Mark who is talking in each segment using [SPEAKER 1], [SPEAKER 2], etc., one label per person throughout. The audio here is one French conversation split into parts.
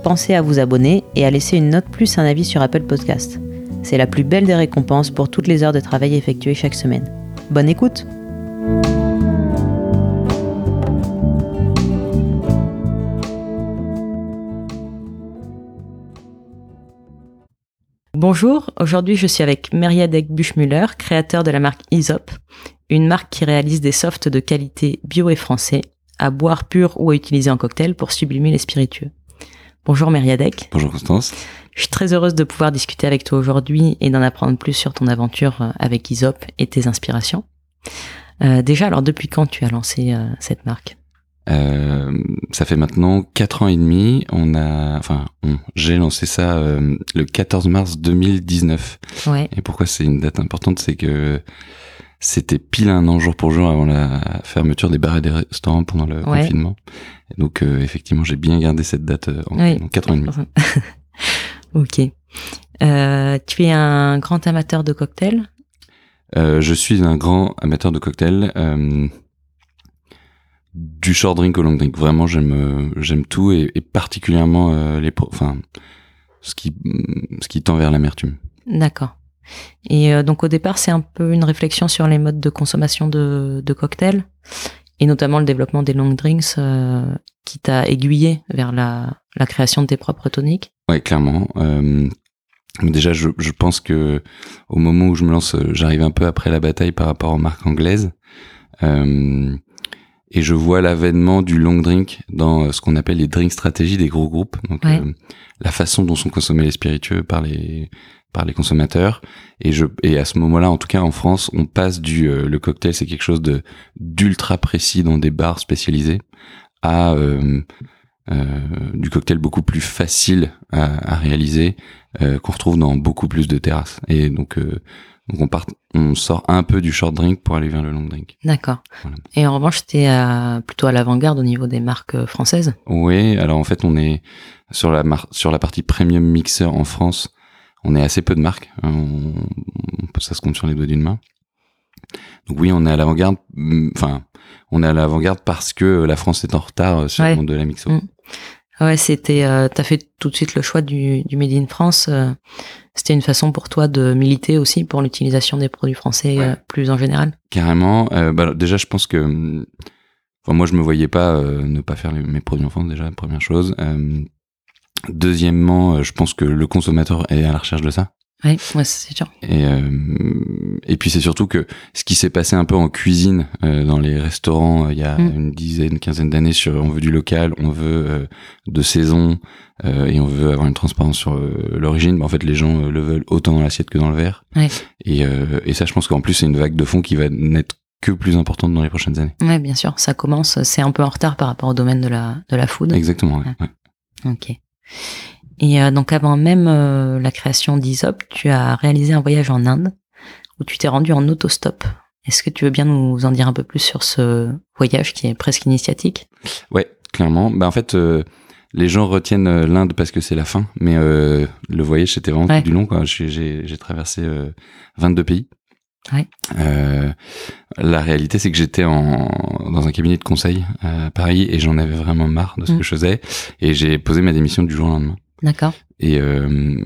[SPEAKER 1] pensez à vous abonner et à laisser une note plus un avis sur Apple Podcast. C'est la plus belle des récompenses pour toutes les heures de travail effectuées chaque semaine. Bonne écoute Bonjour, aujourd'hui je suis avec Meriadec Buchmüller, créateur de la marque Isop, une marque qui réalise des softs de qualité bio et français, à boire pur ou à utiliser en cocktail pour sublimer les spiritueux. Bonjour Meriadec.
[SPEAKER 2] Bonjour Constance.
[SPEAKER 1] Je suis très heureuse de pouvoir discuter avec toi aujourd'hui et d'en apprendre plus sur ton aventure euh, avec Isop et tes inspirations. Euh, déjà, alors depuis quand tu as lancé euh, cette marque?
[SPEAKER 2] Euh, ça fait maintenant quatre ans et demi. On a, enfin, j'ai lancé ça euh, le 14 mars 2019.
[SPEAKER 1] Ouais.
[SPEAKER 2] Et pourquoi c'est une date importante, c'est que c'était pile un an jour pour jour avant la fermeture des bars et des restaurants pendant le
[SPEAKER 1] Ouais.
[SPEAKER 2] confinement. Et donc euh, effectivement, j'ai bien gardé cette date euh, en,
[SPEAKER 1] Oui.
[SPEAKER 2] en ans et demi.
[SPEAKER 1] ok. Euh, tu es un grand amateur de cocktails?
[SPEAKER 2] Euh, je suis un grand amateur de cocktails. euh, du short drink au long drink. Vraiment, j'aime euh, j'aime tout et, et particulièrement les enfin ce qui ce qui tend vers l'amertume.
[SPEAKER 1] D'accord. Et euh, donc au départ, c'est un peu une réflexion sur les modes de consommation de, de cocktails et notamment le développement des long drinks euh, qui t'a aiguillé vers la, la création de tes propres toniques.
[SPEAKER 2] Ouais, clairement. Euh, déjà, je, je pense que au moment où je me lance, j'arrive un peu après la bataille par rapport aux marques anglaises. Euh, et je vois l'avènement du long drink dans ce qu'on appelle les drink stratégies des gros groupes. Donc,
[SPEAKER 1] Ouais.
[SPEAKER 2] la façon dont sont consommés les spiritueux par les par les consommateurs. Et je et à ce moment-là, en tout cas en France, on passe du euh, le cocktail, c'est quelque chose de d'ultra précis dans des bars spécialisés à euh, euh, du cocktail beaucoup plus facile à, à réaliser euh, qu'on retrouve dans beaucoup plus de terrasses et donc euh, donc on part on sort un peu du short drink pour aller vers le long drink
[SPEAKER 1] D'accord.
[SPEAKER 2] Voilà.
[SPEAKER 1] Et en revanche, tu es plutôt à l'avant-garde au niveau des marques euh, françaises?
[SPEAKER 2] oui alors en fait on est sur la mar- sur la partie premium mixer en France on est assez peu de marques hein, on, on peut ça se compte sur les doigts d'une main donc oui on est à l'avant-garde mm, enfin on est à l'avant-garde parce que la France est en retard euh, sur
[SPEAKER 1] Ouais.
[SPEAKER 2] le monde de la mixo
[SPEAKER 1] Mm. Ouais, c'était. Euh, T'as fait tout de suite le choix du, du Made in France. euh, c'était une façon pour toi de militer aussi pour l'utilisation des produits français
[SPEAKER 2] Ouais.
[SPEAKER 1] euh, plus en général?
[SPEAKER 2] Carrément. Bah, déjà, je pense que, enfin, moi, je me voyais pas ne pas faire les- mes produits en France déjà, première chose. Deuxièmement, euh, je pense que le consommateur est à la recherche de ça.
[SPEAKER 1] Oui, ouais, c'est sûr.
[SPEAKER 2] Et euh, et puis c'est surtout que ce qui s'est passé un peu en cuisine euh, dans les restaurants euh, il y a
[SPEAKER 1] Mm.
[SPEAKER 2] une dizaine, quinzaine d'années sur on veut du local, on veut euh, de saison euh, et on veut avoir une transparence sur l'origine. Bah, en fait, les gens le veulent autant dans l'assiette que dans le verre.
[SPEAKER 1] Ouais.
[SPEAKER 2] Et euh, et ça, je pense qu'en plus c'est une vague de fond qui va n'être que plus importante dans les prochaines années.
[SPEAKER 1] Ouais, bien sûr. Ça commence. C'est un peu en retard par rapport au domaine de la de la food.
[SPEAKER 2] Exactement. ouais,
[SPEAKER 1] ouais. Ok. Et euh, donc avant même euh, la création d'Isop, tu as réalisé un voyage en Inde où tu t'es rendu en autostop. Est-ce que tu veux bien nous en dire un peu plus sur ce voyage qui est presque initiatique?
[SPEAKER 2] Ouais, clairement. Bah en fait, euh, les gens retiennent l'Inde parce que c'est la fin, mais le voyage c'était vraiment
[SPEAKER 1] Ouais.
[SPEAKER 2] tout du long. J'ai, traversé euh, 22 pays.
[SPEAKER 1] Ouais.
[SPEAKER 2] Euh, la réalité, c'est que j'étais en, dans un cabinet de conseil à Paris et j'en avais vraiment marre de ce
[SPEAKER 1] Mm.
[SPEAKER 2] que je faisais et j'ai posé ma démission du jour au lendemain.
[SPEAKER 1] D'accord.
[SPEAKER 2] Et, euh,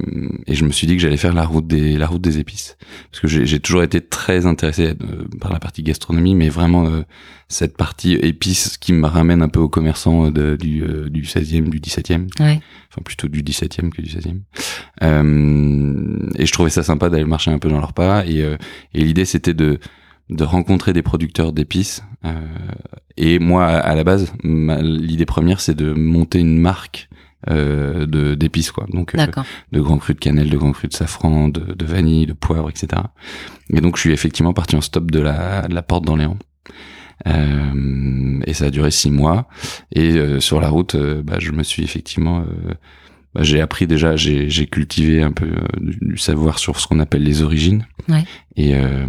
[SPEAKER 2] et je me suis dit que j'allais faire la route des la route des épices parce que j'ai toujours été très intéressé euh, par la partie gastronomie, mais vraiment euh, cette partie épices qui me ramène un peu aux commerçants de, du euh, du 16e, du 17e,
[SPEAKER 1] Ouais.
[SPEAKER 2] enfin plutôt du 17e que du 16e. Euh, et je trouvais ça sympa d'aller marcher un peu dans leurs pas et euh, et l'idée c'était de de rencontrer des producteurs d'épices. Euh, et moi, à, la base, l'idée première, c'est de monter une marque euh, de d'épices, quoi. Donc, euh, de grands crus de cannelle, de grands crus de safran, de, de vanille, de poivre, etc. Et donc, je suis effectivement parti en stop de la, de la porte d'Orléans. Euh, et ça a duré six mois. Et euh, sur la route, euh, bah, je me suis effectivement euh, bah, j'ai appris déjà, j'ai, j'ai cultivé un peu euh, du, du savoir sur ce qu'on appelle les origines.
[SPEAKER 1] Ouais.
[SPEAKER 2] Et, euh,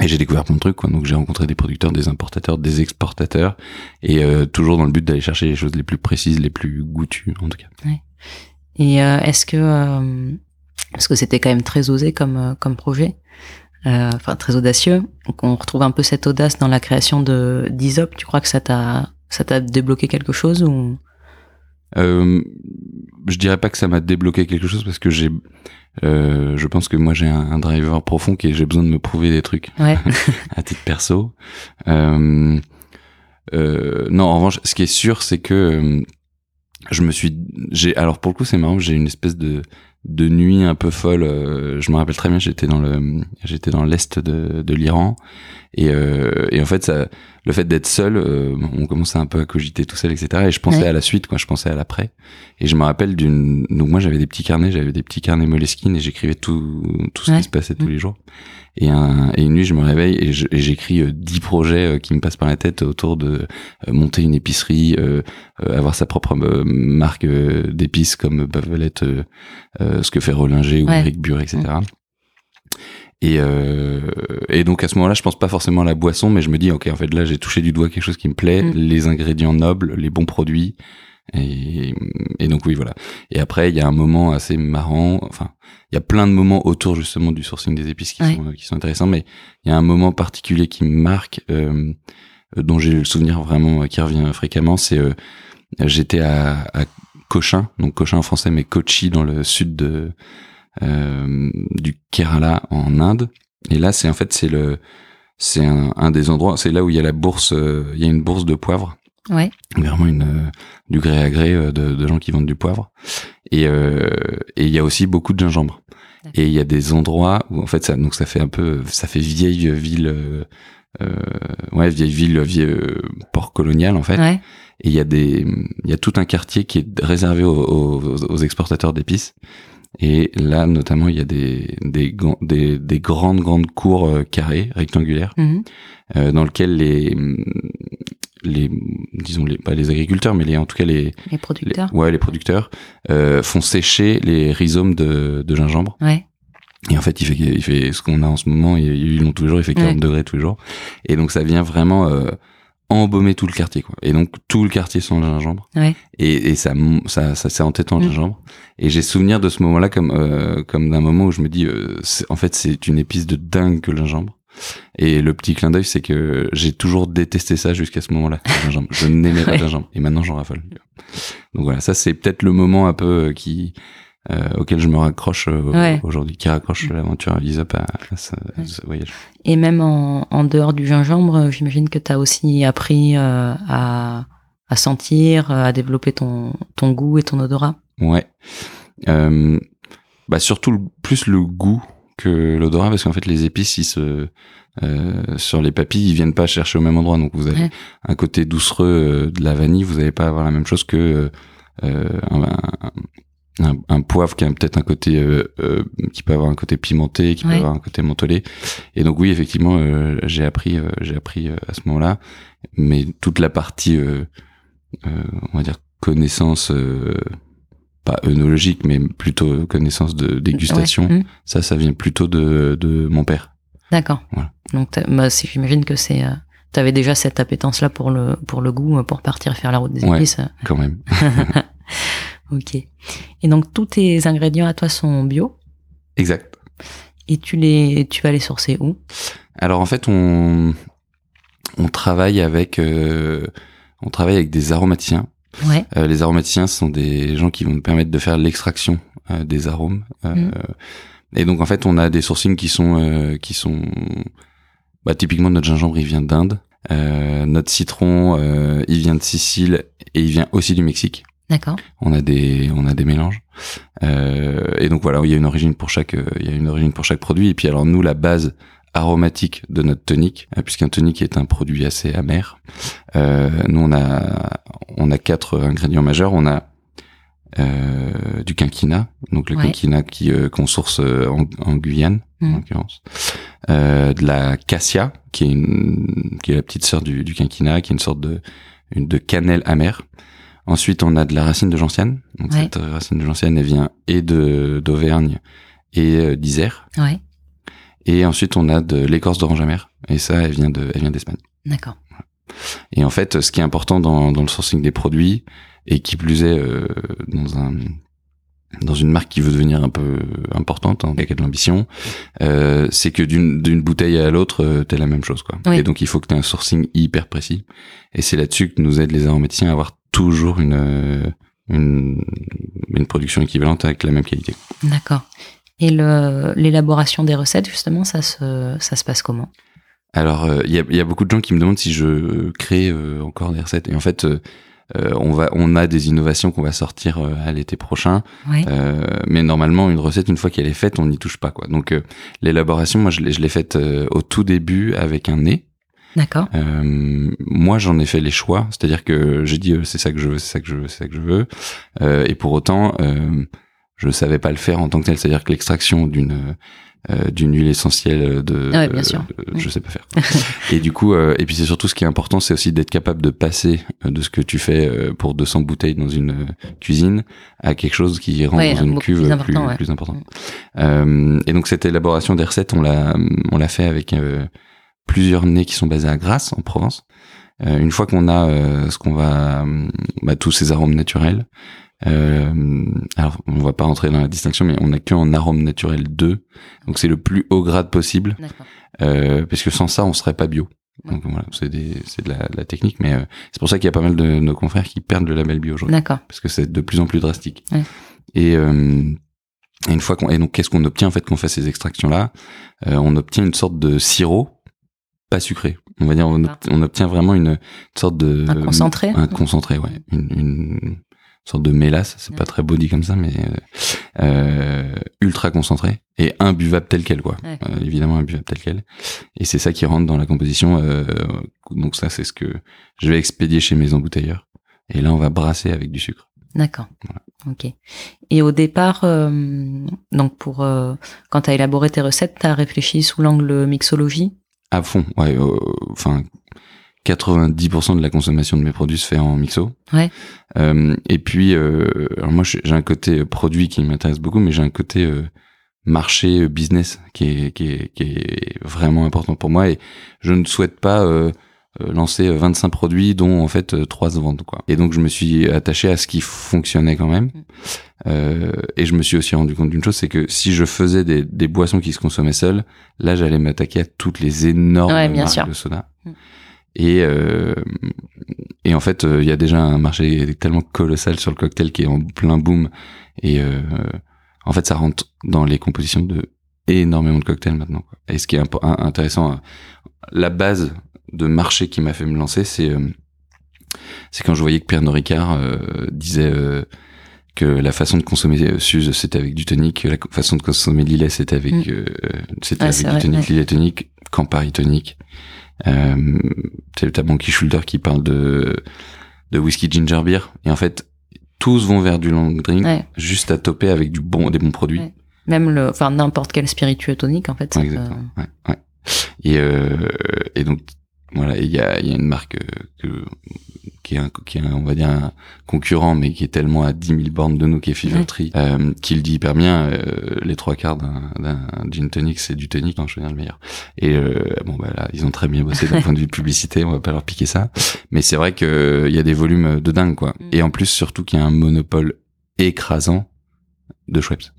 [SPEAKER 2] et j'ai découvert plein de trucs, quoi. Donc j'ai rencontré des producteurs, des importateurs, des exportateurs, et euh, toujours dans le but d'aller chercher les choses les plus précises, les plus goûtues, en tout cas.
[SPEAKER 1] Et euh, est-ce que euh, parce que c'était quand même très osé comme euh, comme projet, euh, enfin très audacieux. Donc on retrouve un peu cette audace dans la création de d'Isop. Tu crois que ça t'a ça t'a débloqué quelque chose ou?
[SPEAKER 2] Euh, je dirais pas que ça m'a débloqué quelque chose parce que j'ai, euh, je pense que moi j'ai un, un driver profond qui est j'ai besoin de me prouver des trucs
[SPEAKER 1] ouais
[SPEAKER 2] à titre perso. Euh, euh, non, en revanche, ce qui est sûr, c'est que je me suis, j'ai, alors pour le coup, c'est marrant, j'ai une espèce de de nuit un peu folle. je me rappelle très bien, j'étais dans le, j'étais dans l'est de, de l'Iran et, et en fait, ça, le fait d'être seul, euh, on commençait un peu à cogiter tout seul, etc. Et je pensais
[SPEAKER 1] Ouais.
[SPEAKER 2] à la suite, quoi. Je pensais à l'après. Et je me rappelle d'une, donc moi j'avais des petits carnets, j'avais des petits carnets Moleskine et j'écrivais tout, tout ce
[SPEAKER 1] Ouais.
[SPEAKER 2] qui se passait tous
[SPEAKER 1] Mm.
[SPEAKER 2] les jours. Et, un, et une nuit, je me réveille et j'écris euh, dix projets euh, qui me passent par la tête autour de euh, monter une épicerie, euh, euh, avoir sa propre marque d'épices comme Bavelette, euh, ce que fait Rollinger ou
[SPEAKER 1] Ouais.
[SPEAKER 2] Eric Bure, etc. Et, euh, et donc à ce moment-là, je pense pas forcément à la boisson, mais je me dis, ok, en fait là, j'ai touché du doigt quelque chose qui me plaît,
[SPEAKER 1] Mm.
[SPEAKER 2] les ingrédients nobles, les bons produits. Et, et donc oui, voilà. Et après, il y a un moment assez marrant. Enfin, il y a plein de moments autour justement du sourcing des épices qui
[SPEAKER 1] Ouais.
[SPEAKER 2] sont euh, qui sont intéressants, mais il y a un moment particulier qui me marque, euh, euh, dont j'ai le souvenir vraiment euh, qui revient fréquemment. C'est euh, j'étais à, à Cochin, donc Cochin en français, mais Kochi dans le sud de du Kerala en Inde. Et là, c'est en fait c'est le c'est un, un des endroits, c'est là où il y a la bourse, euh, il y a une bourse de poivre.
[SPEAKER 1] Ouais.
[SPEAKER 2] Vraiment une euh, du gré à gré euh, de, de gens qui vendent du poivre. Et euh, et il y a aussi beaucoup de gingembre. Et il y a des endroits où en fait ça donc ça fait un peu ça fait vieille ville euh, euh, ouais vieille ville vieille euh, port colonial en fait.
[SPEAKER 1] Ouais.
[SPEAKER 2] Et il y a des il y a tout un quartier qui est réservé aux, aux, aux exportateurs d'épices et là notamment il y a des des des, des grandes grandes cours euh, carrées rectangulaires
[SPEAKER 1] Mhm.
[SPEAKER 2] euh, dans lequel les les disons les pas les agriculteurs mais les en tout cas les,
[SPEAKER 1] les
[SPEAKER 2] les-
[SPEAKER 1] producteurs
[SPEAKER 2] ouais les producteurs euh, font sécher les rhizomes de, de gingembre
[SPEAKER 1] ouais
[SPEAKER 2] et en fait il fait il fait ce qu'on a en ce moment ils l'ont tous les jours il fait 40
[SPEAKER 1] Ouais.
[SPEAKER 2] degrés tous les jours et donc ça vient vraiment euh, embaumer tout le quartier quoi. Et donc tout le quartier sent le gingembre.
[SPEAKER 1] Ouais.
[SPEAKER 2] Et, et ça ça ça c'est entêtant le
[SPEAKER 1] Mm.
[SPEAKER 2] gingembre. Et j'ai souvenir de ce moment-là comme euh, comme d'un moment où je me dis euh, en fait c'est une épice de dingue que le gingembre. Et le petit clin d'œil c'est que j'ai toujours détesté ça jusqu'à ce moment-là le gingembre. Je n'aimais pas
[SPEAKER 1] Ouais.
[SPEAKER 2] le gingembre. Et maintenant j'en raffole. Donc voilà ça c'est peut-être le moment un peu euh, qui euh, auquel je me raccroche euh,
[SPEAKER 1] Ouais.
[SPEAKER 2] aujourd'hui qui raccroche l'aventure à à, à ce, à
[SPEAKER 1] Ouais.
[SPEAKER 2] ce voyage
[SPEAKER 1] et même en, en dehors du gingembre euh, j'imagine que tu as aussi appris euh, à à sentir à développer ton ton goût et ton odorat
[SPEAKER 2] Ouais. Euh, bah surtout le- plus le goût que l'odorat parce qu'en fait les épices ils se euh, sur les papilles ils viennent pas chercher au même endroit donc vous avez
[SPEAKER 1] Ouais.
[SPEAKER 2] un côté doucereux de la vanille vous n'allez pas avoir la même chose que euh, un, un- un- un poivre qui a peut-être un côté euh, euh, qui peut avoir un côté pimenté qui
[SPEAKER 1] Ouais.
[SPEAKER 2] peut avoir un côté mentholé et donc oui effectivement euh, j'ai appris j'ai appris à ce moment-là mais toute la partie on va dire connaissance pas œnologique mais plutôt connaissance de dégustation
[SPEAKER 1] Ouais. Mhm.
[SPEAKER 2] ça ça vient plutôt de, de mon père
[SPEAKER 1] D'accord.
[SPEAKER 2] Voilà.
[SPEAKER 1] Donc, bah, j'imagine que c'est, euh, t'avais déjà cette appétence-là pour le pour le goût, pour partir faire la route des
[SPEAKER 2] Ouais.
[SPEAKER 1] épices. euh.
[SPEAKER 2] quand même
[SPEAKER 1] ok. Et donc tous tes ingrédients à toi sont bio?
[SPEAKER 2] Exact
[SPEAKER 1] et tu les tu vas les sourcer où?
[SPEAKER 2] Alors en fait on on travaille avec euh, on travaille avec des aromaticiens
[SPEAKER 1] Ouais.
[SPEAKER 2] Euh, les aromaticiens sont des gens qui vont nous permettre de faire l'extraction euh, des arômes
[SPEAKER 1] Mhm.
[SPEAKER 2] et donc en fait on a des sourcings qui sont qui sont bah, typiquement notre gingembre il vient d'Inde notre citron il vient de Sicile et il vient aussi du Mexique
[SPEAKER 1] D'accord.
[SPEAKER 2] on a des on a des mélanges Euh, et donc voilà il y a une origine pour chaque il y a une origine pour chaque produit et puis alors nous la base aromatique de notre tonique euh, puisqu'un tonique est un produit assez amer euh, nous on a on a quatre ingrédients majeurs on a euh, du quinquina donc le
[SPEAKER 1] Ouais.
[SPEAKER 2] quinquina qui euh, qu'on source euh, en, en Guyane en
[SPEAKER 1] Mhm.
[SPEAKER 2] l'occurrence euh, de la cassia qui est une qui est la petite sœur du, du quinquina qui est une sorte de une de cannelle amère Ensuite, on a de la racine de gentiane. Donc
[SPEAKER 1] Ouais.
[SPEAKER 2] cette racine de gentiane, elle vient et de d'Auvergne et euh, d'Isère.
[SPEAKER 1] Ouais.
[SPEAKER 2] Et ensuite, on a de l'écorce d'orange amère. Et ça, elle vient de, elle vient d'Espagne.
[SPEAKER 1] D'accord.
[SPEAKER 2] Et en fait, ce qui est important dans, dans le sourcing des produits, et qui plus est euh, dans un dans une marque qui veut devenir un peu importante, en cas de l'ambition, euh, c'est que d'une d'une bouteille à l'autre, euh, t'es la même chose, quoi.
[SPEAKER 1] Oui.
[SPEAKER 2] Et donc il faut que t'aies un sourcing hyper précis. Et c'est là-dessus que nous aident les aromaticiens à avoir toujours une une, une production équivalente avec la même qualité.
[SPEAKER 1] D'accord. Et l'élaboration des recettes, justement, ça se ça se passe comment?
[SPEAKER 2] Alors, euh, il y, y a beaucoup de gens qui me demandent si je crée euh, encore des recettes. Et en fait, euh, on va, on a des innovations qu'on va sortir à l'été prochain.
[SPEAKER 1] Ouais.
[SPEAKER 2] Mais normalement, une recette, une fois qu'elle est faite, on n'y touche pas, quoi. Donc, l'élaboration, moi, je l'ai, je l'ai faite au tout début avec un nez.
[SPEAKER 1] D'accord.
[SPEAKER 2] Euh, moi, j'en ai fait les choix, c'est-à-dire que j'ai dit euh, c'est ça que je veux, c'est ça que je veux, c'est ça que je veux. Euh, et pour autant, euh, je savais pas le faire en tant que tel, c'est-à-dire que l'extraction d'une euh, d'une huile essentielle de,
[SPEAKER 1] Ouais, bien sûr.
[SPEAKER 2] euh, je sais pas faire. et du coup, euh, et puis c'est surtout ce qui est important, c'est aussi d'être capable de passer de ce que tu fais pour 200 bouteilles dans une cuisine à quelque chose qui
[SPEAKER 1] Ouais,
[SPEAKER 2] dans une cuve
[SPEAKER 1] plus
[SPEAKER 2] plus,
[SPEAKER 1] important, ouais.
[SPEAKER 2] plus importante. Euh, et donc cette élaboration des recettes, on l'a on l'a fait avec euh, plusieurs nez qui sont basés à Grasse en Provence. Euh, une fois qu'on a euh, ce qu'on va euh, bah, tous ces arômes naturels. Euh, alors on va pas rentrer dans la distinction, mais on a que en arôme naturel 2, donc c'est le plus haut grade possible, euh, parce que sans ça on serait pas bio. Donc voilà, c'est de la, de la technique, mais euh, c'est pour ça qu'il y a pas mal de nos confrères qui perdent le label bio aujourd'hui
[SPEAKER 1] D'accord.
[SPEAKER 2] parce que c'est de plus en plus drastique.
[SPEAKER 1] Ouais.
[SPEAKER 2] Et, euh, et une fois qu'on et donc qu'est-ce qu'on obtient en fait quand on fait ces extractions là On obtient une sorte de sirop pas sucré. On va dire on, obtient vraiment une sorte de
[SPEAKER 1] Un concentré
[SPEAKER 2] un concentré, ouais, une, une sorte de mélasse. C'est pas
[SPEAKER 1] Ouais.
[SPEAKER 2] très body comme ça, mais euh, euh, ultra concentré et imbuvable tel quel quoi.
[SPEAKER 1] Ouais.
[SPEAKER 2] Euh, évidemment imbuvable tel quel. Et c'est ça qui rentre dans la composition. euh, donc ça c'est ce que je vais expédier chez mes embouteilleurs. Et là on va brasser avec du sucre.
[SPEAKER 1] D'accord. Ok. Et au départ, euh, donc pour euh, quand tu as élaboré tes recettes, tu as réfléchi sous l'angle mixologie?
[SPEAKER 2] À fond, ouais. euh, Enfin, 90% de la consommation de mes produits se fait en mixo.
[SPEAKER 1] Ouais.
[SPEAKER 2] Euh, et puis, euh, alors moi, j'ai un côté produit qui m'intéresse beaucoup, mais j'ai un côté euh, marché euh, business qui est, qui, est, qui est vraiment important pour moi. Et je ne souhaite pas euh, euh, lancer 25 produits dont en fait euh, trois se vendent quoi. Et donc je me suis attaché à ce qui fonctionnait quand même. Euh, et je me suis aussi rendu compte d'une chose, c'est que si je faisais des, des boissons qui se consommaient seules, là j'allais m'attaquer à toutes les énormes
[SPEAKER 1] Ouais, bien
[SPEAKER 2] marques
[SPEAKER 1] sûr.
[SPEAKER 2] de soda.
[SPEAKER 1] Mm.
[SPEAKER 2] Et euh, et en fait, euh, il y a déjà un marché tellement colossal sur le cocktail qui est en plein boom. Et euh, en fait, ça rentre dans les compositions de énormément de cocktails maintenant. Quoi. Et ce qui est un- intéressant, euh, la base de marché qui m'a fait me lancer, c'est euh, c'est quand je voyais que Pernod Ricard euh, disait euh, que la façon de consommer euh, Suze c'était avec du tonic, que la façon de consommer Lillet c'était avec
[SPEAKER 1] Mm.
[SPEAKER 2] euh, c'était avec du tonic,
[SPEAKER 1] ouais.
[SPEAKER 2] Lillet tonic, Campari tonic. Euh, t'as Monkey Shoulder qui parle de de whisky ginger beer et en fait tous vont vers du long drink
[SPEAKER 1] Ouais.
[SPEAKER 2] juste à toper avec du bon des bons produits.
[SPEAKER 1] Ouais. Même le, enfin n'importe quel spiritueux tonique en fait.
[SPEAKER 2] exactement. Ouais. Et, euh, et donc, voilà, il y a, il y a une marque euh, que, qui, est un, qui est, un, on va dire, un concurrent, mais qui est tellement à 10 000 bornes de nous, qui est Fever
[SPEAKER 1] Ouais.
[SPEAKER 2] Tree, euh, qui le dit hyper bien, euh, les trois quarts d'un d'un gin tonic, c'est du tonic, en choisir le meilleur. Et euh, bon, bah là, ils ont très bien bossé d'un point de vue publicité, on va pas leur piquer ça. Mais c'est vrai que il y a des volumes de dingue, quoi.
[SPEAKER 1] Mm.
[SPEAKER 2] Et en plus, surtout qu'il y a un monopole écrasant de Schweppes.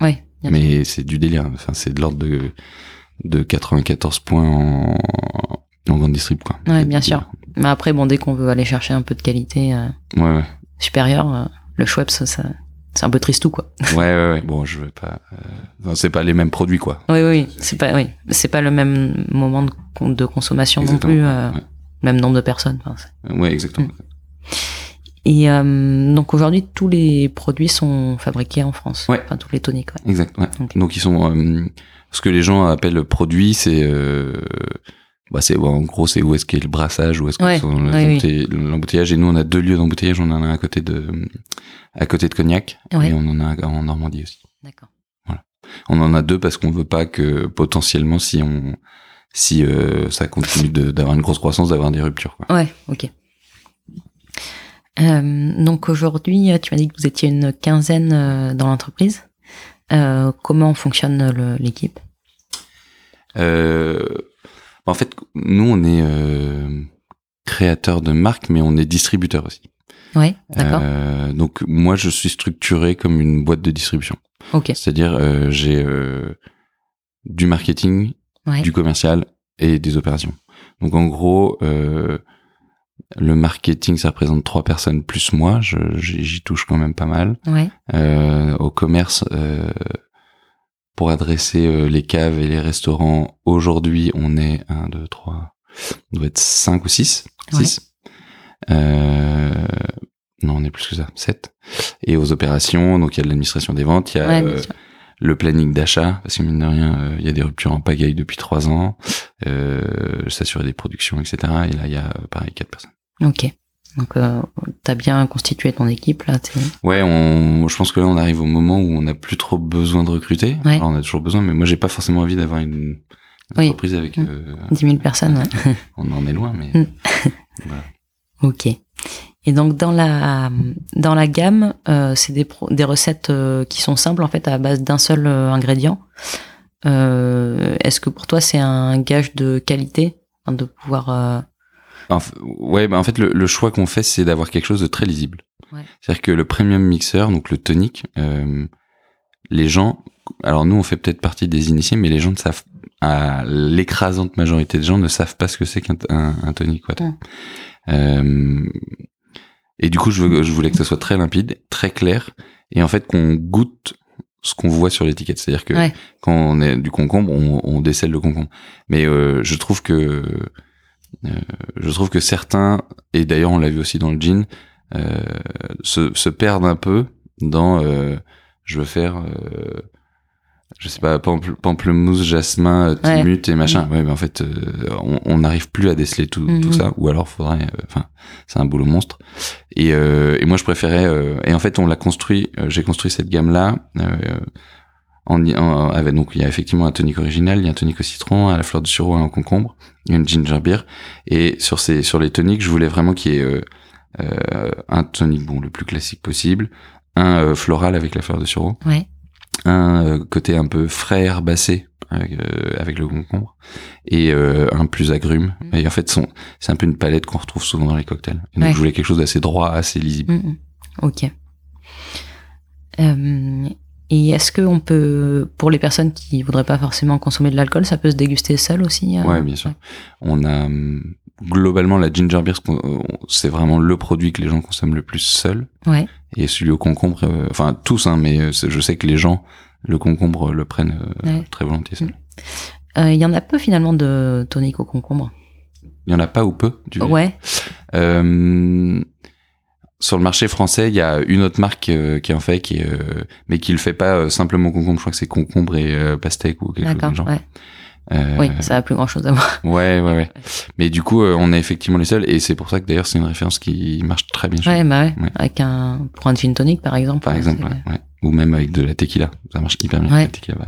[SPEAKER 1] Ouais.
[SPEAKER 2] Mais c'est du délire. Enfin, c'est de l'ordre de, de 94 points en, en grande distrib, quoi.
[SPEAKER 1] Ouais, bien sûr. Mais après, bon, dès qu'on veut aller chercher un peu de qualité euh.
[SPEAKER 2] Ouais, ouais.
[SPEAKER 1] supérieure, euh, le Schweppes, ça, ça- c'est un peu tristou, quoi.
[SPEAKER 2] Ouais, ouais, ouais. Bon, je veux pas. euh, non, c'est pas les mêmes produits, quoi.
[SPEAKER 1] Oui, oui, oui. C'est pas, oui, c'est pas le même moment de, de consommation
[SPEAKER 2] Exactement.
[SPEAKER 1] non plus, euh,
[SPEAKER 2] Ouais.
[SPEAKER 1] même nombre de personnes. enfin,
[SPEAKER 2] Ouais, exactement.
[SPEAKER 1] Mm. Et euh, donc aujourd'hui, tous les produits sont fabriqués en France.
[SPEAKER 2] Ouais.
[SPEAKER 1] Enfin, tous les toniques. Ouais.
[SPEAKER 2] Exact. Ouais. Donc ils sont. euh, ce que les gens appellent produit, c'est. Euh, bah c'est en gros c'est où est-ce qu'est le brassage où est-ce que
[SPEAKER 1] Ouais,
[SPEAKER 2] sont
[SPEAKER 1] oui,
[SPEAKER 2] les
[SPEAKER 1] oui.
[SPEAKER 2] embouteille- l'embouteillage et nous on a deux lieux d'embouteillage on en a un à côté de à côté de Cognac
[SPEAKER 1] Ouais.
[SPEAKER 2] et on en a un en Normandie aussi
[SPEAKER 1] D'accord.
[SPEAKER 2] On en a deux parce qu'on veut pas que potentiellement si on si euh, ça continue d'avoir une grosse croissance d'avoir des ruptures quoi.
[SPEAKER 1] Ouais, ok. Euh, donc aujourd'hui, tu m'as dit que vous étiez une quinzaine euh, dans l'entreprise. Euh, comment fonctionne l'équipe?
[SPEAKER 2] Euh, En fait, nous, on est euh, créateur de marque, mais on est distributeur aussi.
[SPEAKER 1] Oui, d'accord.
[SPEAKER 2] Euh, donc moi, je suis structuré comme une boîte de distribution.
[SPEAKER 1] Ok.
[SPEAKER 2] C'est-à-dire, euh, j'ai euh, du marketing,
[SPEAKER 1] Ouais.
[SPEAKER 2] du commercial et des opérations. Donc en gros, euh, le marketing, ça représente trois personnes plus moi. J'y j'y touche quand même pas mal.
[SPEAKER 1] Ouais.
[SPEAKER 2] Euh, au commerce, euh, pour adresser euh, les caves et les restaurants, aujourd'hui, on est 1, 2, 3, on doit être 5 ou 6.
[SPEAKER 1] Ouais.
[SPEAKER 2] 6. Euh, non, on est plus que ça, 7. Et aux opérations, donc il y a de l'administration des ventes, il y a
[SPEAKER 1] Ouais,
[SPEAKER 2] euh, le planning d'achat, parce que mine de rien, euh, il y a des ruptures en pagaille depuis 3 ans, euh, s'assurer des productions, etc. Et là, il y a pareil 4 personnes.
[SPEAKER 1] Ok. Donc, euh, t'as bien constitué ton équipe là.
[SPEAKER 2] Ouais, on, je pense que là, on arrive au moment où on n'a plus trop besoin de recruter.
[SPEAKER 1] Ouais.
[SPEAKER 2] Alors, on a toujours besoin, mais moi, j'ai pas forcément envie d'avoir une, une
[SPEAKER 1] Oui.
[SPEAKER 2] entreprise avec.
[SPEAKER 1] Mm.
[SPEAKER 2] euh,
[SPEAKER 1] 10 000 personnes. ouais.
[SPEAKER 2] on en est loin, mais.
[SPEAKER 1] Mm.
[SPEAKER 2] voilà.
[SPEAKER 1] Ok. Et donc dans la dans la gamme, euh, c'est des pro- des recettes euh, qui sont simples en fait à base d'un seul euh, ingrédient. Est-ce que pour toi c'est un gage de qualité hein, de pouvoir
[SPEAKER 2] ouais, bah, en fait, le, le choix qu'on fait, c'est d'avoir quelque chose de très lisible.
[SPEAKER 1] Ouais.
[SPEAKER 2] C'est-à-dire que le premium mixer, donc le tonic, euh, les gens, alors nous, on fait peut-être partie des initiés, mais les gens ne savent, à l'écrasante majorité des gens ne savent pas ce que c'est qu'un un, un tonic water. Euh, et du coup, je, veux- je voulais que ça soit très limpide, très clair, et en fait qu'on goûte ce qu'on voit sur l'étiquette. C'est-à-dire que
[SPEAKER 1] Ouais.
[SPEAKER 2] quand on est du concombre, on, on décèle le concombre. Mais euh, je trouve que je trouve que certains, et d'ailleurs on l'a vu aussi dans le jean, euh, se, se perdent un peu dans euh, je veux faire euh, je sais pas pample- pamplemousse, jasmin, euh,
[SPEAKER 1] Ouais.
[SPEAKER 2] timut et machin. Ouais, mais en fait euh, on n'arrive plus à déceler tout,
[SPEAKER 1] Mhm.
[SPEAKER 2] tout ça, ou alors faudrait, euh, enfin c'est un boulot monstre. Et, euh, et moi je préférais, euh, et en fait on l'a construit, euh, j'ai construit cette gamme là. En, en- avec, donc il y a effectivement un tonic original, il y a un tonic au citron, à la fleur de sureau et un concombre, une ginger beer. Et sur ces sur les toniques, je voulais vraiment qu'il y ait euh, euh, un tonic bon le plus classique possible, un euh, floral avec la fleur de sureau,
[SPEAKER 1] Ouais.
[SPEAKER 2] un euh, côté un peu frais herbacé avec, euh, avec le concombre et euh, un plus agrume.
[SPEAKER 1] Mm.
[SPEAKER 2] Et en fait, c'est un peu une palette qu'on retrouve souvent dans les cocktails. Et donc
[SPEAKER 1] Ouais.
[SPEAKER 2] je voulais quelque chose d'assez droit, assez lisible.
[SPEAKER 1] Mm, mm. Ok. Euh, et est-ce que on peut, pour les personnes qui voudraient pas forcément consommer de l'alcool, ça peut se déguster seul aussi euh
[SPEAKER 2] Ouais, bien sûr. On a hum, globalement la ginger beer, qu'on- c'est vraiment le produit que les gens consomment le plus seul.
[SPEAKER 1] Ouais.
[SPEAKER 2] Et celui au concombre, euh, enfin tous, hein, mais euh, je sais que les gens le concombre le prennent euh,
[SPEAKER 1] Ouais.
[SPEAKER 2] très volontiers seul.
[SPEAKER 1] Euh, Il y en a peu finalement de tonic au concombre.
[SPEAKER 2] Il y en a pas ou peu. Dire
[SPEAKER 1] Ouais.
[SPEAKER 2] Euh, sur le marché français, il y a une autre marque euh, qui en fait, qui euh, mais qui le fait pas euh, simplement concombre. Je crois que c'est concombre et euh, pastèque ou quelque chose du genre.
[SPEAKER 1] Ouais.
[SPEAKER 2] Euh,
[SPEAKER 1] Oui, ça a plus grand chose à voir.
[SPEAKER 2] ouais, ouais, ouais. Mais du coup, euh, on est effectivement les seuls, et c'est pour ça que d'ailleurs c'est une référence qui marche très bien.
[SPEAKER 1] Ouais, bah ouais.
[SPEAKER 2] Ouais.
[SPEAKER 1] Avec un, pour un gin tonic par exemple.
[SPEAKER 2] Par exemple, ouais, ou même avec de la tequila, ça marche hyper bien. La tequila.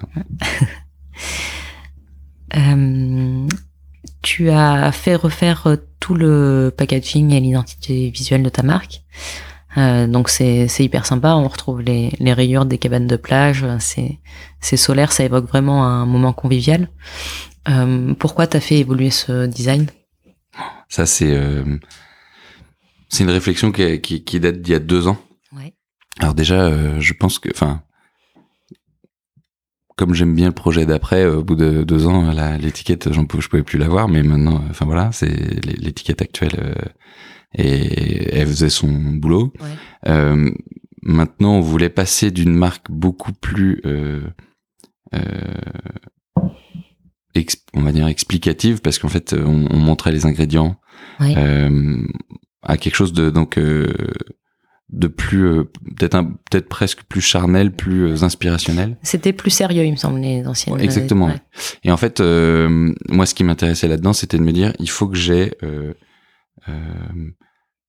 [SPEAKER 1] Euh, tu as fait refaire euh, tout le packaging et l'identité visuelle de ta marque. Euh, donc c'est c'est hyper sympa. On retrouve les, les rayures des cabanes de plage. C'est c'est solaire. Ça évoque vraiment un moment convivial. Euh, pourquoi t'as fait évoluer ce design?
[SPEAKER 2] Ça c'est euh, c'est une réflexion qui, qui, qui date d'il y a deux ans.
[SPEAKER 1] Ouais.
[SPEAKER 2] Alors déjà, je pense que, enfin, comme j'aime bien le projet d'après, euh, au bout de deux ans, l'étiquette, j'en pouvais, je pouvais plus l'avoir, mais maintenant, euh, enfin voilà, c'est l'é- l'étiquette actuelle euh, et elle faisait son boulot.
[SPEAKER 1] Ouais.
[SPEAKER 2] Euh, maintenant, on voulait passer d'une marque beaucoup plus, euh, euh, on va dire explicative, parce qu'en fait, on, on montrait les ingrédients
[SPEAKER 1] Ouais.
[SPEAKER 2] euh, à quelque chose de donc euh, de plus euh, peut-être un peut-être presque plus charnel, plus euh, inspirationnel.
[SPEAKER 1] C'était plus sérieux, il me semble, les anciennes.
[SPEAKER 2] Ouais, exactement.
[SPEAKER 1] Ouais.
[SPEAKER 2] Et en fait, euh, moi, ce qui m'intéressait là-dedans, c'était de me dire, il faut que j'ai euh, euh,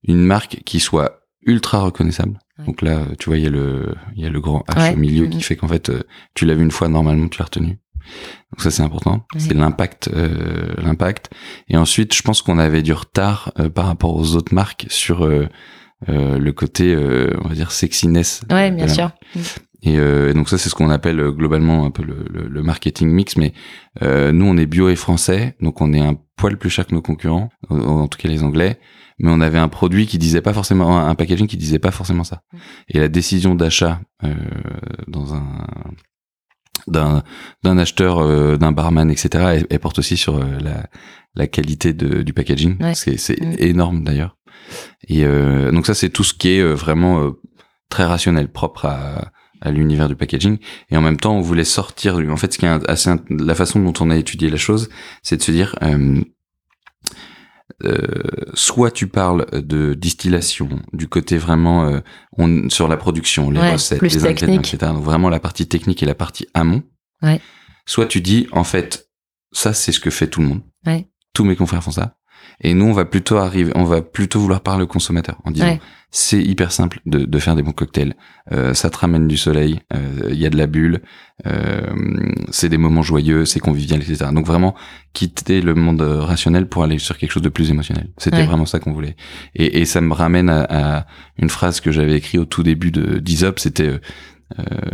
[SPEAKER 2] une marque qui soit ultra reconnaissable.
[SPEAKER 1] Ouais.
[SPEAKER 2] Donc là, tu vois, il y a le il y a le grand H au milieu qui fait qu'en fait, euh, tu l'as vu une fois, normalement, tu l'as retenu. Donc ça, c'est important. C'est l'impact, euh, l'impact. Et ensuite, je pense qu'on avait du retard euh, par rapport aux autres marques sur euh, euh, le côté, euh, on va dire, sexiness.
[SPEAKER 1] Ouais, bien sûr.
[SPEAKER 2] Et, euh, donc ça, c'est ce qu'on appelle euh, globalement un peu le, le- le marketing mix. Mais euh, nous, on est bio et français, donc on est un poil plus cher que nos concurrents, en, en tout cas les Anglais. Mais on avait un produit qui disait pas forcément, un packaging qui disait pas forcément ça. Et la décision d'achat euh, dans un d'un d'un acheteur, euh, d'un barman, etc. Elle, elle porte aussi sur euh, la la qualité de, du packaging.
[SPEAKER 1] Ouais.
[SPEAKER 2] C'est c'est
[SPEAKER 1] Mm.
[SPEAKER 2] énorme d'ailleurs. Et euh, donc ça, c'est tout ce qui est euh, vraiment euh, très rationnel, propre à, à l'univers du packaging. Et en même temps, on voulait sortir. En fait, ce qui est assez la façon dont on a étudié la chose, c'est de se dire. euh, euh, soit tu parles de distillation, du côté vraiment euh, on, sur la production, les
[SPEAKER 1] Ouais,
[SPEAKER 2] recettes, les ingrédients,
[SPEAKER 1] technique.
[SPEAKER 2] etc. Donc vraiment la partie technique et la partie amont.
[SPEAKER 1] Ouais.
[SPEAKER 2] Soit tu dis en fait ça c'est ce que fait tout le monde.
[SPEAKER 1] Ouais.
[SPEAKER 2] Tous mes confrères font ça. Et nous on va plutôt arriver, on va plutôt vouloir parler au consommateur en disant
[SPEAKER 1] Ouais.
[SPEAKER 2] c'est hyper simple de, de faire des bons cocktails. Euh, ça te ramène du soleil, euh, il y a de la bulle, euh, c'est des moments joyeux, c'est convivial, etc. Donc vraiment quitter le monde rationnel pour aller sur quelque chose de plus émotionnel. C'était
[SPEAKER 1] Ouais.
[SPEAKER 2] vraiment ça qu'on voulait. Et, et ça me ramène à, à une phrase que j'avais écrite au tout début de d'Isop, c'était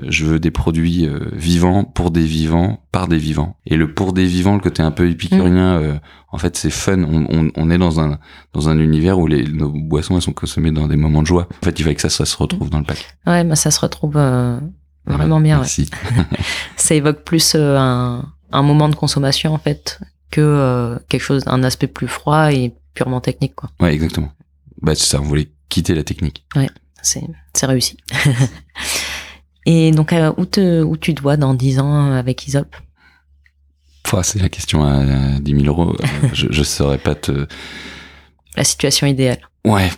[SPEAKER 2] je veux des produits euh, vivants pour des vivants par des vivants. Et le pour des vivants, le côté un peu épicurien,
[SPEAKER 1] Mm.
[SPEAKER 2] euh, en fait c'est fun. On, on, on est dans un dans un univers où les, nos boissons elles sont consommées dans des moments de joie. En fait, il fallait que ça, ça se retrouve dans le pack.
[SPEAKER 1] Ouais, bah, ça se retrouve euh, vraiment bien. ouais.
[SPEAKER 2] Merci.
[SPEAKER 1] Ça évoque plus euh, un, un moment de consommation en fait que euh, quelque chose, un aspect plus froid et purement technique quoi.
[SPEAKER 2] Ouais, exactement. Bah c'est ça, on voulait quitter la technique.
[SPEAKER 1] C'est c'est réussi. et donc euh, où te où tu te vois dans 10 ans euh, avec Isop
[SPEAKER 2] c'est la question à, à 10 000 euros. Euh, je, je saurais pas te.
[SPEAKER 1] La situation idéale.
[SPEAKER 2] Ouais.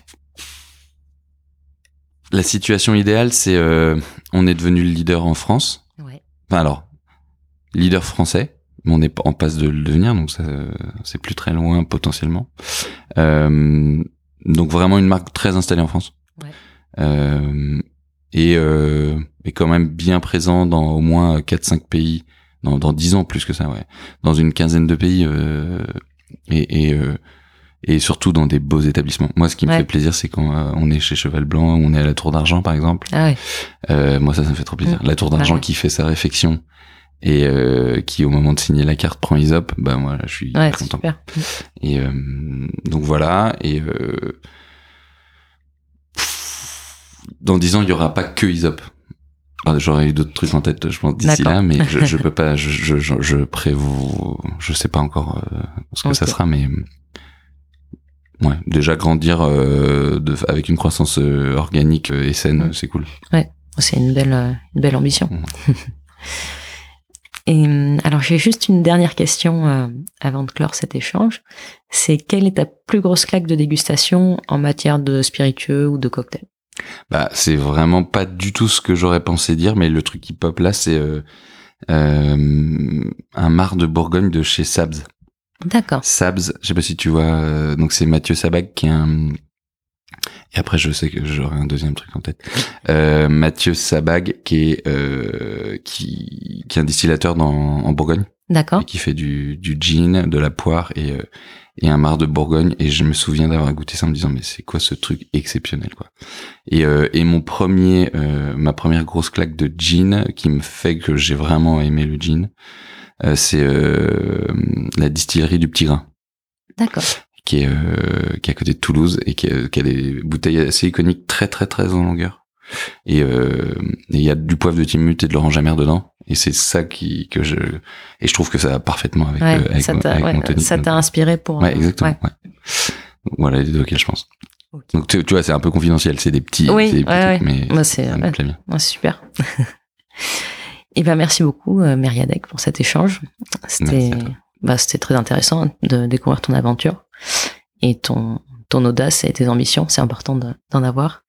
[SPEAKER 2] La situation idéale, c'est euh, on est devenu le leader en France.
[SPEAKER 1] Ouais.
[SPEAKER 2] Enfin alors, leader français, mais on est en passe de le devenir, donc ça, c'est plus très loin potentiellement. Euh, donc vraiment une marque très installée en France.
[SPEAKER 1] Ouais.
[SPEAKER 2] Et, euh, et quand même bien présent dans au moins 4-5 pays, dans, dans 10 ans plus que ça, ouais. Dans une quinzaine de pays, euh, et, et, euh, et surtout dans des beaux établissements. Moi, ce qui me fait plaisir, c'est quand euh, on est chez Cheval Blanc, on est à la Tour d'Argent, par exemple.
[SPEAKER 1] Ah ouais.
[SPEAKER 2] Euh, moi, ça, ça me fait trop plaisir.
[SPEAKER 1] Mm.
[SPEAKER 2] La Tour d'Argent
[SPEAKER 1] Ouais.
[SPEAKER 2] qui fait sa réflexion et euh, qui, au moment de signer la carte, prend Isop, bah moi, je suis
[SPEAKER 1] Ouais,
[SPEAKER 2] content.
[SPEAKER 1] super.
[SPEAKER 2] Et euh, donc voilà. Et euh, dans dix ans, il y aura pas que Isop. Ah, J'aurais eu d'autres trucs en tête, je pense, d'ici là, mais je, je peux pas, je, je, je, je prévois, je sais pas encore euh, ce que ça sera, mais ouais, déjà grandir euh, de, avec une croissance euh, organique et saine,
[SPEAKER 1] Mm.
[SPEAKER 2] c'est cool.
[SPEAKER 1] C'est une belle une belle ambition.
[SPEAKER 2] Mhm.
[SPEAKER 1] Et alors j'ai juste une dernière question euh, avant de clore cet échange. C'est quelle est ta plus grosse claque de dégustation en matière de spiritueux ou de cocktail?
[SPEAKER 2] Bah, c'est vraiment pas du tout ce que j'aurais pensé dire, mais le truc qui pop là, c'est euh, euh, un mar de Bourgogne de chez Sabs.
[SPEAKER 1] D'accord.
[SPEAKER 2] Sabs, je sais pas si tu vois, euh, donc c'est Mathieu Sabag qui est un... Et après, je sais que j'aurai un deuxième truc en tête. Mathieu Sabag, qui est qui, qui est un distillateur dans, en Bourgogne
[SPEAKER 1] D'accord.
[SPEAKER 2] qui fait du, du gin, de la poire et, et un mar de Bourgogne. Et je me souviens d'avoir goûté ça en me disant mais c'est quoi ce truc exceptionnel quoi. Et, euh, et mon premier, euh, ma première grosse claque de gin qui me fait que j'ai vraiment aimé le gin, euh, c'est euh, la distillerie du Petit Grain
[SPEAKER 1] D'accord.
[SPEAKER 2] qui est euh, qui est à côté de Toulouse et qui a, qui a des bouteilles assez iconiques très très très en longueur. Et euh, et il y a du poivre de Timut et de l'orange amère dedans. Et c'est ça qui que je et je trouve que ça va parfaitement avec,
[SPEAKER 1] Ouais,
[SPEAKER 2] euh, avec,
[SPEAKER 1] ça t'a ouais, inspiré pour.
[SPEAKER 2] Ouais, exactement. Voilà les deux auxquels je pense. Donc tu, tu vois, c'est un peu confidentiel, c'est des petits,
[SPEAKER 1] Oui,
[SPEAKER 2] des petits mais
[SPEAKER 1] Moi, c'est super. Et ben merci beaucoup euh, Myriadec pour cet échange. C'était bah, c'était très intéressant de découvrir ton aventure et ton ton audace et tes ambitions. C'est important de- d'en avoir.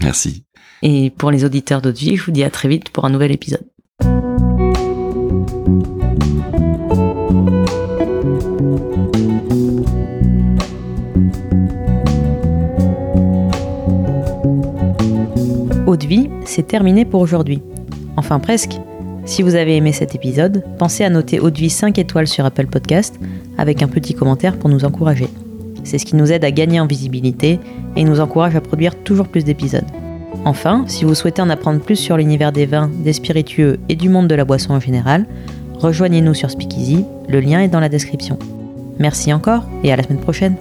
[SPEAKER 2] Merci.
[SPEAKER 1] Et pour les auditeurs Vie, je vous dis à très vite pour un nouvel épisode. Vie, c'est terminé pour aujourd'hui. Enfin presque. Si vous avez aimé cet épisode, pensez à noter Haute Vie 5 étoiles sur Apple Podcast avec un petit commentaire pour nous encourager. C'est ce qui nous aide à gagner en visibilité et nous encourage à produire toujours plus d'épisodes. Enfin, si vous souhaitez en apprendre plus sur l'univers des vins, des spiritueux et du monde de la boisson en général, rejoignez-nous sur Speakeasy, le lien est dans la description. Merci encore et à la semaine prochaine.